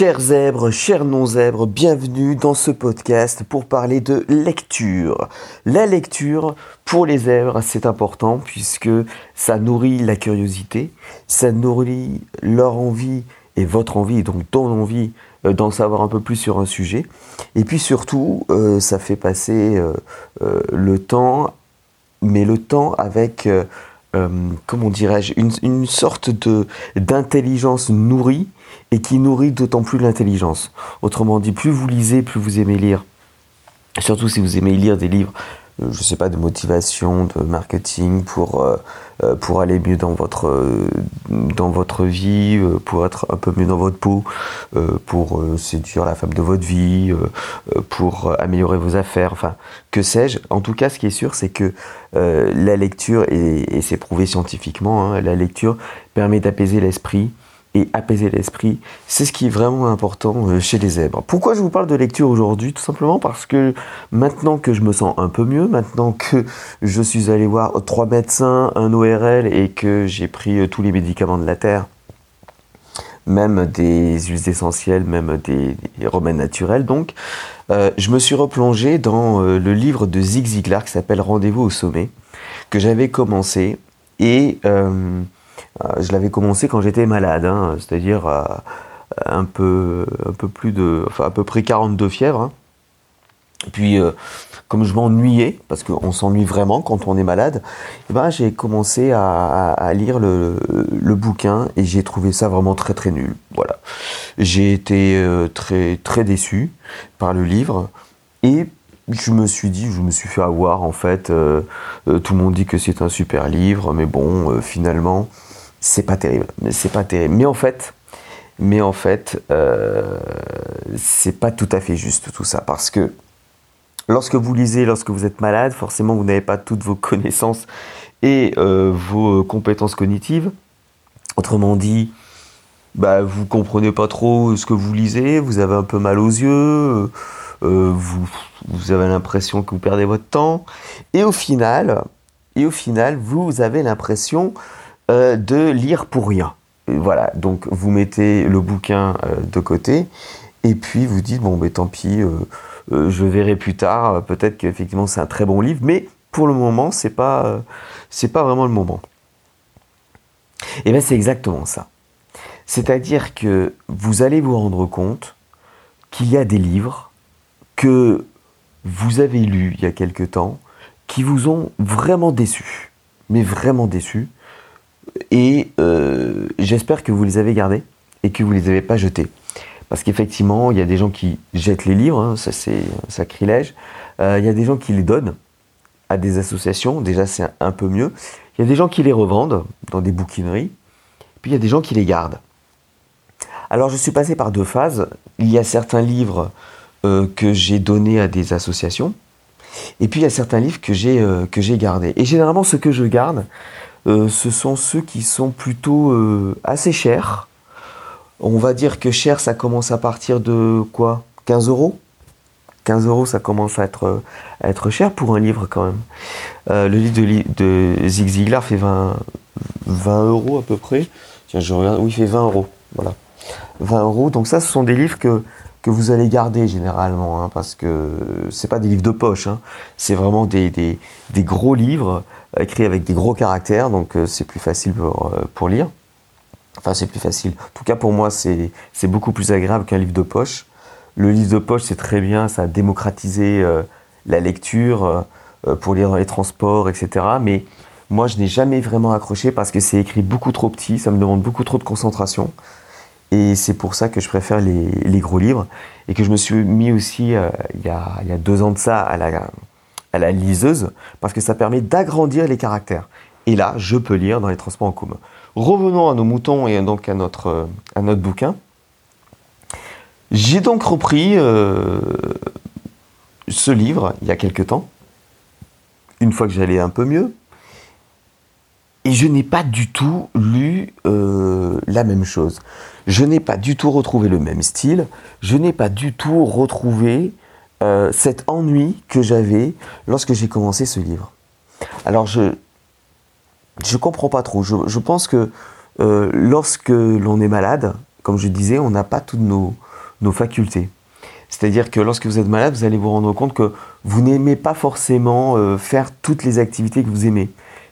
Chers zèbres, chers non-zèbres, bienvenue dans ce podcast pour parler de lecture. La lecture, pour les zèbres, c'est important puisque ça nourrit la curiosité, ça nourrit leur envie et votre envie, donc ton envie euh, d'en savoir un peu plus sur un sujet. Et puis surtout, euh, ça fait passer euh, le temps, mais le temps avec, comment dirais-je, une, une sorte de d'intelligence nourrie et qui nourrit d'autant plus l'intelligence. Autrement dit, plus vous lisez, plus vous aimez lire. Surtout si vous aimez lire des livres, euh, je ne sais pas, de motivation, de marketing pour, euh, euh, pour aller mieux dans votre, dans votre vie, pour être un peu mieux dans votre peau, pour séduire la femme de votre vie, pour améliorer vos affaires, enfin, que sais-je. En tout cas, ce qui est sûr, c'est que la lecture, et, c'est prouvé scientifiquement, hein, la lecture permet d'apaiser l'esprit, et apaiser l'esprit. C'est ce qui est vraiment important euh, chez les zèbres. Pourquoi je vous parle de lecture aujourd'hui? Tout simplement parce que maintenant que je me sens un peu mieux, maintenant que je suis allé voir trois médecins, un ORL et que j'ai pris euh, tous les médicaments de la Terre, même des huiles essentielles, même des, remèdes naturels, donc, euh, je me suis replongé dans le livre de Zig Ziglar qui s'appelle Rendez-vous au sommet, que j'avais commencé et je l'avais commencé quand j'étais malade, hein, c'est-à-dire euh, un peu, un peu plus de, enfin à peu près 42 fièvres. Hein. Puis, euh, comme je m'ennuyais, parce qu'on s'ennuie vraiment quand on est malade, eh ben, j'ai commencé à, lire le, bouquin et j'ai trouvé ça vraiment très très nul. Voilà. J'ai été très très déçu par le livre et je me suis dit, je me suis fait avoir en fait. tout le monde dit que c'est un super livre, mais bon, finalement, c'est pas terrible. Mais c'est pas terrible. Mais en fait, mais en fait, euh, c'est pas tout à fait juste tout ça, parce que lorsque vous lisez, lorsque vous êtes malade, forcément vous n'avez pas toutes vos connaissances et euh, vos compétences cognitives. Autrement dit, bah, vous comprenez pas trop ce que vous lisez, vous avez un peu mal aux yeux, euh, vous, vous avez l'impression que vous perdez votre temps, et au final, et au final, vous avez l'impression euh, de lire pour rien. Voilà, donc vous mettez le bouquin euh, de côté et puis vous dites bon, mais tant pis, euh, je verrai plus tard. Peut-être qu'effectivement c'est un très bon livre, mais pour le moment c'est pas c'est pas vraiment le moment. Et bien c'est exactement ça. C'est-à-dire que vous allez vous rendre compte qu'il y a des livres que vous avez lus il y a quelque temps qui vous ont vraiment déçu, mais vraiment déçu, et euh, j'espère que vous les avez gardés et que vous ne les avez pas jetés. Parce qu'effectivement, il y a des gens qui jettent les livres, hein, ça c'est sacrilège. Euh, il y a des gens qui les donnent à des associations, déjà c'est un peu mieux. Il y a des gens qui les revendent dans des bouquineries, puis il y a des gens qui les gardent. Alors je suis passé par deux phases. Il y a certains livres euh, que j'ai donnés à des associations, et puis il y a certains livres que j'ai gardés. Et généralement, ce que je garde, ce sont ceux qui sont plutôt euh, assez chers. On va dire que cher, ça commence à partir de quoi? 15 euros? 15 euros, ça commence à être, à être cher pour un livre quand même. Euh, le livre de, de Zig Ziglar fait 20, 20 euros à peu près. Tiens, je regarde, oui, il fait 20 euros. Voilà. 20 euros. Donc ça, ce sont des livres que, que vous allez garder généralement, hein, parce que c'est pas des livres de poche, hein. c'est vraiment des, des, gros livres écrit avec des gros caractères, donc euh, c'est plus facile pour, euh, pour, lire. Enfin, c'est plus facile. En tout cas, pour moi, c'est beaucoup plus agréable qu'un livre de poche. Le livre de poche, c'est très bien, ça a démocratisé euh, la lecture pour lire dans les transports, etc. Mais moi, je n'ai jamais vraiment accroché parce que c'est écrit beaucoup trop petit, ça me demande beaucoup trop de concentration. Et c'est pour ça que je préfère les, gros livres. Et que je me suis mis aussi, il, y a, il, y a, deux ans de ça, à la, à liseuse parce que ça permet d'agrandir les caractères. Et là, je peux lire dans les transports en commun. Revenons à nos moutons et donc à notre, euh, à bouquin. J'ai donc repris euh, ce livre il y a quelque temps, une fois que j'allais un peu mieux, et je n'ai pas du tout lu euh, la même chose. Je n'ai pas du tout retrouvé le même style, je n'ai pas du tout retrouvé euh, cet ennui que j'avais lorsque j'ai commencé ce livre. Alors je je comprends pas trop. Je, pense que euh, lorsque l'on est malade, comme je disais, on n'a pas toutes nos facultés. C'est-à-dire que lorsque vous êtes malade, vous allez vous rendre compte que vous n'aimez pas forcément faire toutes les activités que vous aimez.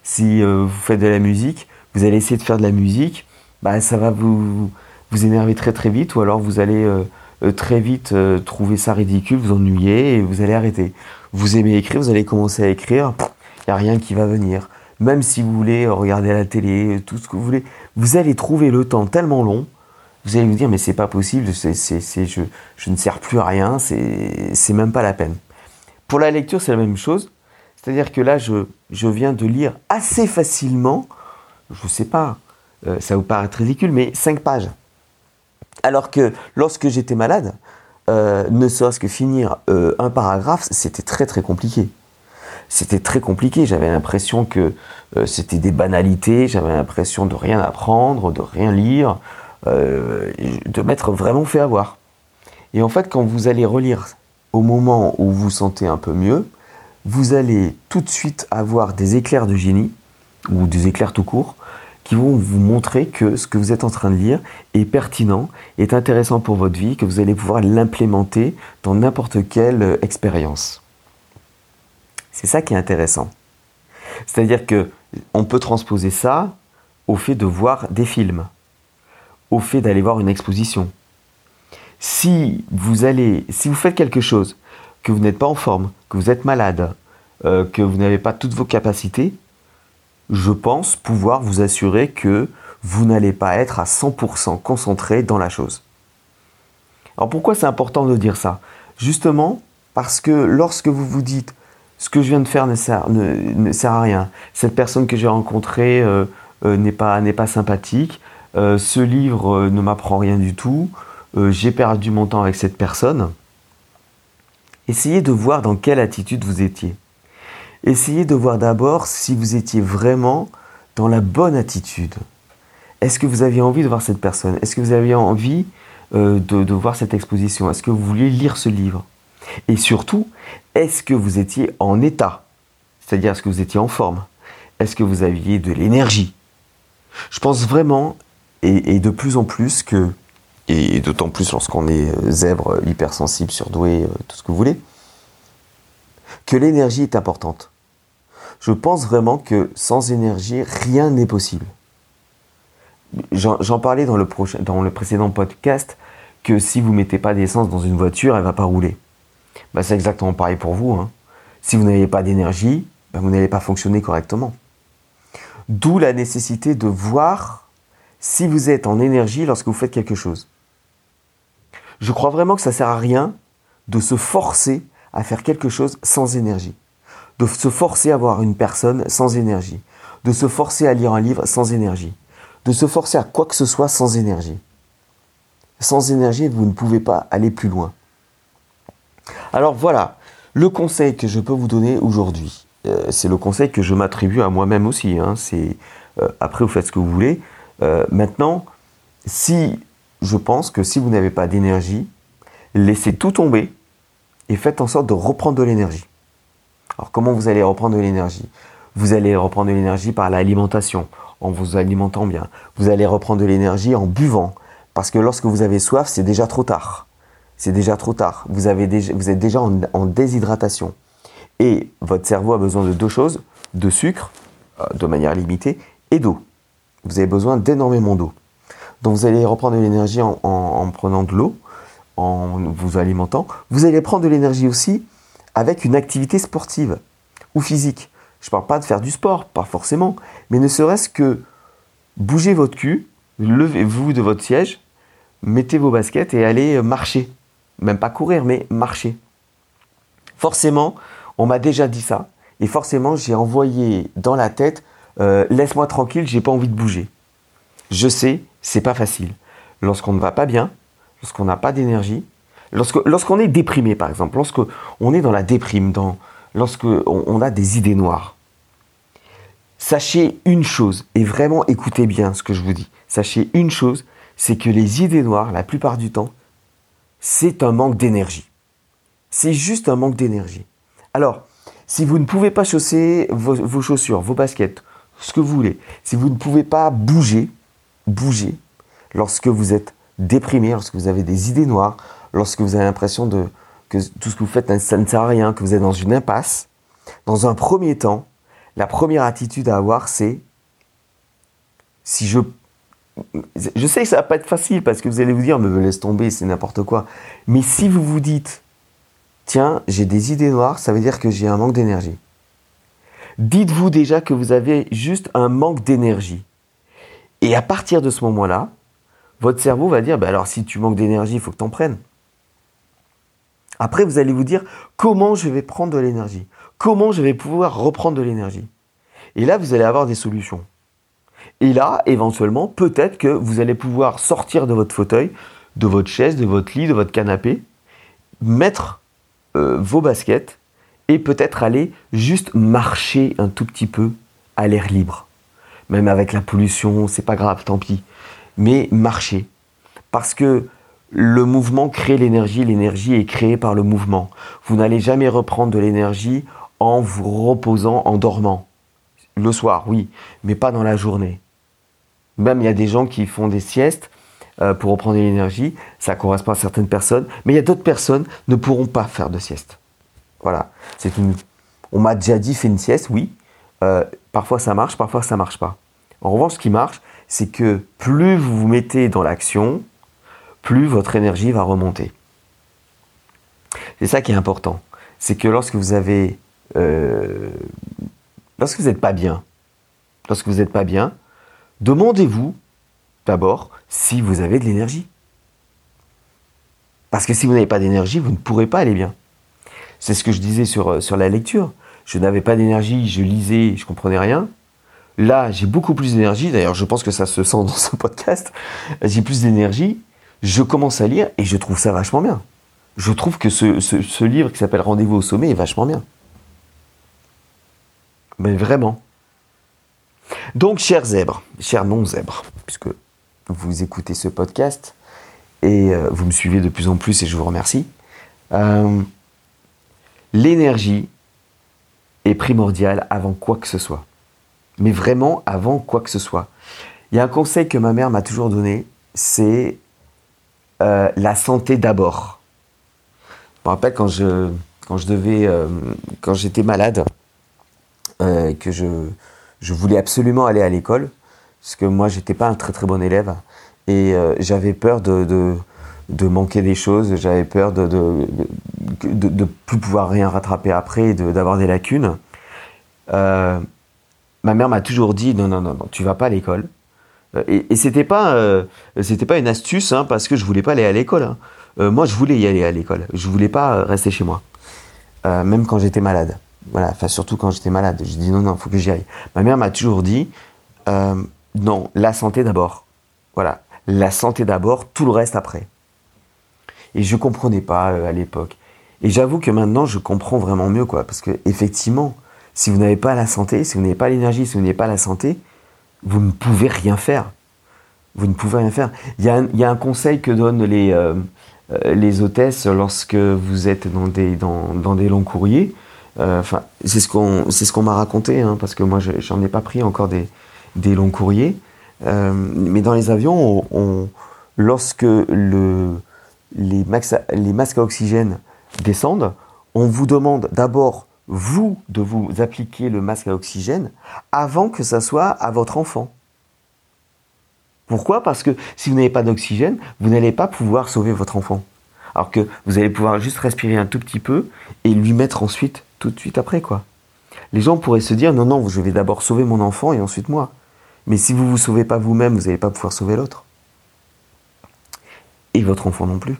Si euh, vous faites de la musique, vous allez essayer de faire de la musique, bah, ça va vous, énerver très très vite, ou alors vous allez euh, très vite trouver ça ridicule, vous ennuyer et vous allez arrêter. Vous aimez écrire, vous allez commencer à écrire, il n'y a rien qui va venir. Même si vous voulez regarder la télé, tout ce que vous voulez, vous allez trouver le temps tellement long vous allez vous dire, mais c'est pas possible, c'est, je, je, ne sers plus à rien, c'est, même pas la peine. Pour la lecture, c'est la même chose. C'est-à-dire que là, je, je viens de lire assez facilement, je ne sais pas, euh, ça vous paraît ridicule, mais 5 pages. Alors que lorsque j'étais malade, euh, ne serait-ce que finir euh, un paragraphe, c'était très très compliqué. C'était très compliqué, j'avais l'impression que c'était des banalités, j'avais l'impression de rien apprendre, de rien lire, de m'être vraiment fait avoir. Et en fait, quand vous allez relire au moment où vous sentez un peu mieux, vous allez tout de suite avoir des éclairs de génie, ou des éclairs tout court, qui vont vous montrer que ce que vous êtes en train de lire est pertinent, est intéressant pour votre vie, que vous allez pouvoir l'implémenter dans n'importe quelle euh, expérience. C'est ça qui est intéressant. C'est-à-dire que on peut transposer ça au fait de voir des films au fait d'aller voir une exposition. Si vous allez, si vous faites quelque chose, que vous n'êtes pas en forme, que vous êtes malade, euh, que vous n'avez pas toutes vos capacités, je pense pouvoir vous assurer que vous n'allez pas être à 100% concentré dans la chose. Alors pourquoi c'est important de dire ça? Justement parce que lorsque vous vous dites ce que je viens de faire ne sert, à rien, cette personne que j'ai rencontrée euh, euh, n'est pas, sympathique, ce livre ne m'apprend rien du tout, j'ai perdu mon temps avec cette personne. Essayez de voir dans quelle attitude vous étiez. Essayez de voir d'abord si vous étiez vraiment dans la bonne attitude. Est-ce que vous aviez envie de voir cette personne? Est-ce que vous aviez envie de, de, voir cette exposition? Est-ce que vous vouliez lire ce livre? Et surtout, est-ce que vous étiez en état? C'est-à-dire, est-ce que vous étiez en forme? Est-ce que vous aviez de l'énergie? Je pense vraiment et, de plus en plus que, et d'autant plus lorsqu'on est euh, zèbre, hypersensible, surdoué, euh, tout ce que vous voulez, que l'énergie est importante. Je pense vraiment que sans énergie, rien n'est possible. J'en parlais dans le, prochain, dans le précédent podcast que si vous ne mettez pas d'essence dans une voiture, elle ne va pas rouler. Bah, c'est exactement pareil pour vous. Hein. Si vous n'avez pas d'énergie, bah, vous n'allez pas fonctionner correctement. D'où la nécessité de voir si vous êtes en énergie lorsque vous faites quelque chose. Je crois vraiment que ça sert à rien de se forcer à faire quelque chose sans énergie, de se forcer à voir une personne sans énergie, de se forcer à lire un livre sans énergie, de se forcer à quoi que ce soit sans énergie. Sans énergie, vous ne pouvez pas aller plus loin. Alors voilà, le conseil que je peux vous donner aujourd'hui, euh, c'est le conseil que je m'attribue à moi-même aussi. Hein. euh, après vous faites ce que vous voulez. Euh, maintenant, si je pense que si vous n'avez pas d'énergie, laissez tout tomber et faites en sorte de reprendre de l'énergie. Alors comment vous allez reprendre de l'énergie? Vous allez reprendre de l'énergie par l'alimentation, en vous alimentant bien. Vous allez reprendre de l'énergie en buvant, parce que lorsque vous avez soif, c'est déjà trop tard. C'est déjà trop tard. Vous, êtes déjà en, en, déshydratation. Et votre cerveau a besoin de deux choses, de sucre, euh, de manière limitée, et d'eau vous avez besoin d'énormément d'eau. Donc vous allez reprendre de l'énergie en, prenant de l'eau, en vous alimentant. Vous allez prendre de l'énergie aussi avec une activité sportive ou physique. Je ne parle pas de faire du sport, pas forcément, mais ne serait-ce que bouger votre cul, levez-vous de votre siège, mettez vos baskets et allez marcher. Même pas courir, mais marcher. Forcément, on m'a déjà dit ça, et forcément j'ai envoyé dans la tête euh, laisse-moi tranquille, j'ai pas envie de bouger. Je sais, c'est pas facile. Lorsqu'on ne va pas bien, lorsqu'on n'a pas d'énergie, lorsqu'on est déprimé par exemple, lorsqu'on est dans la déprime, dans, lorsqu'on on a des idées noires, sachez une chose, et vraiment écoutez bien ce que je vous dis, sachez une chose, c'est que les idées noires, la plupart du temps, c'est un manque d'énergie. C'est juste un manque d'énergie. Alors, si vous ne pouvez pas chausser vos chaussures, vos baskets, ce que vous voulez. Si vous ne pouvez pas bouger, bouger lorsque vous êtes déprimé, lorsque vous avez des idées noires, lorsque vous avez l'impression de, que tout ce que vous faites, ça ne sert à rien, que vous êtes dans une impasse, dans un premier temps, la première attitude à avoir, c'est si je... Je sais que ça va pas être facile parce que vous allez vous dire, mais laisse tomber, c'est n'importe quoi. Mais si vous vous dites, tiens, j'ai des idées noires, ça veut dire que j'ai un manque d'énergie. Dites-vous déjà que vous avez juste un manque d'énergie. Et à partir de ce moment-là, votre cerveau va dire, bah alors si tu manques d'énergie, il faut que tu en prennes. Après, vous allez vous dire, comment je vais prendre de l'énergie? Comment je vais pouvoir reprendre de l'énergie? Et là, vous allez avoir des solutions. Et là, éventuellement, peut-être que vous allez pouvoir sortir de votre fauteuil, de votre chaise, de votre lit, de votre canapé, mettre euh, vos baskets et peut-être aller juste marcher un tout petit peu à l'air libre. Même avec la pollution, c'est pas grave, tant pis mais marcher. Parce que le mouvement crée l'énergie, l'énergie est créée par le mouvement. Vous n'allez jamais reprendre de l'énergie en vous reposant, en dormant. Le soir, oui, mais pas dans la journée. Même il y a des gens qui font des siestes euh, pour reprendre de l'énergie, ça correspond à certaines personnes, mais il y a d'autres personnes ne pourront pas faire de sieste. Voilà, c'est une... On m'a déjà dit fais une sieste, oui. Euh, parfois ça marche, parfois ça marche pas. En revanche, ce qui marche, c'est que plus vous vous mettez dans l'action, plus votre énergie va remonter. C'est ça qui est important. C'est que lorsque vous avez, euh, lorsque vous n'êtes pas bien, lorsque vous n'êtes pas bien, demandez-vous d'abord si vous avez de l'énergie. Parce que si vous n'avez pas d'énergie, vous ne pourrez pas aller bien. C'est ce que je disais sur, euh, sur la lecture. Je n'avais pas d'énergie, je lisais, je comprenais rien. Là, j'ai beaucoup plus d'énergie. D'ailleurs, je pense que ça se sent dans ce podcast. J'ai plus d'énergie. Je commence à lire et je trouve ça vachement bien. Je trouve que ce, livre qui s'appelle Rendez-vous au sommet est vachement bien. Mais vraiment. Donc, chers zèbres, chers non-zèbres, puisque vous écoutez ce podcast et euh, vous me suivez de plus en plus et je vous remercie, euh, l'énergie est primordiale avant quoi que ce soit mais vraiment avant quoi que ce soit. Il y a un conseil que ma mère m'a toujours donné, c'est euh, la santé d'abord. Je me rappelle quand je, quand je devais, euh, quand j'étais malade, euh, que je, je voulais absolument aller à l'école, parce que moi j'étais pas un très très bon élève, et j'avais peur de, de, manquer des choses, j'avais peur de, de, de, plus pouvoir rien rattraper après, d'avoir des lacunes ma mère m'a toujours dit non, non, non, non, tu vas pas à l'école. Euh, et, et c'était pas, euh, c'était pas une astuce, hein, parce que je voulais pas aller à l'école. Hein. Euh, moi, je voulais y aller à l'école. Je voulais pas rester chez moi, même quand j'étais malade. Voilà, enfin surtout quand j'étais malade. Je dis non, non, faut que j'y aille. Ma mère m'a toujours dit non, la santé d'abord. Voilà, la santé d'abord, tout le reste après. Et je comprenais pas à l'époque. Et j'avoue que maintenant, je comprends vraiment mieux, quoi, parce que effectivement, si vous n'avez pas la santé, si vous n'avez pas l'énergie, si vous n'avez pas la santé, vous ne pouvez rien faire. Vous ne pouvez rien faire. Il y a un, conseil que donnent les, euh, euh, les hôtesses lorsque vous êtes dans des, dans, des longs courriers. Euh, enfin, c'est ce qu'on ce qu'on m'a raconté, hein, parce que moi, j'en ai pas pris encore des, des longs courriers. mais dans les avions, on, lorsque le, les, les masques à oxygène descendent, on vous demande d'abord vous, de vous appliquer le masque à oxygène avant que ça soit à votre enfant. Pourquoi? Parce que si vous n'avez pas d'oxygène, vous n'allez pas pouvoir sauver votre enfant. Alors que vous allez pouvoir juste respirer un tout petit peu et lui mettre ensuite, tout de suite après, quoi. Les gens pourraient se dire, non, non, je vais d'abord sauver mon enfant et ensuite moi. Mais si vous ne vous sauvez pas vous-même, vous n'allez pas pouvoir sauver l'autre. Et votre enfant non plus.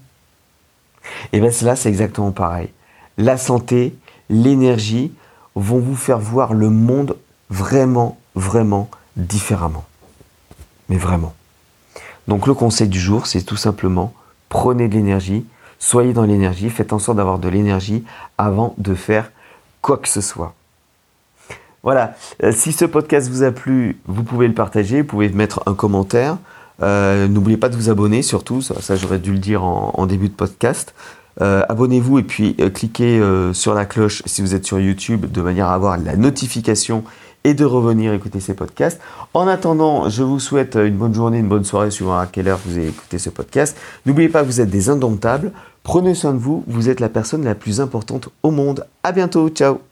Et bien cela, c'est exactement pareil. La santé, l'énergie vont vous faire voir le monde vraiment, vraiment différemment. Mais vraiment. Donc le conseil du jour, c'est tout simplement prenez de l'énergie, soyez dans l'énergie, faites en sorte d'avoir de l'énergie avant de faire quoi que ce soit. Voilà, euh, si ce podcast vous a plu, vous pouvez le partager, vous pouvez mettre un commentaire. Euh, n'oubliez pas de vous abonner surtout, ça, j'aurais dû le dire en début de podcast. Euh, abonnez-vous et puis euh, cliquez sur la cloche si vous êtes sur YouTube de manière à avoir la notification et de revenir écouter ces podcasts. En attendant, je vous souhaite une bonne journée, une bonne soirée, suivant à quelle heure vous avez écouté ce podcast. N'oubliez pas que vous êtes des indomptables. Prenez soin de vous, vous êtes la personne la plus importante au monde. À bientôt, ciao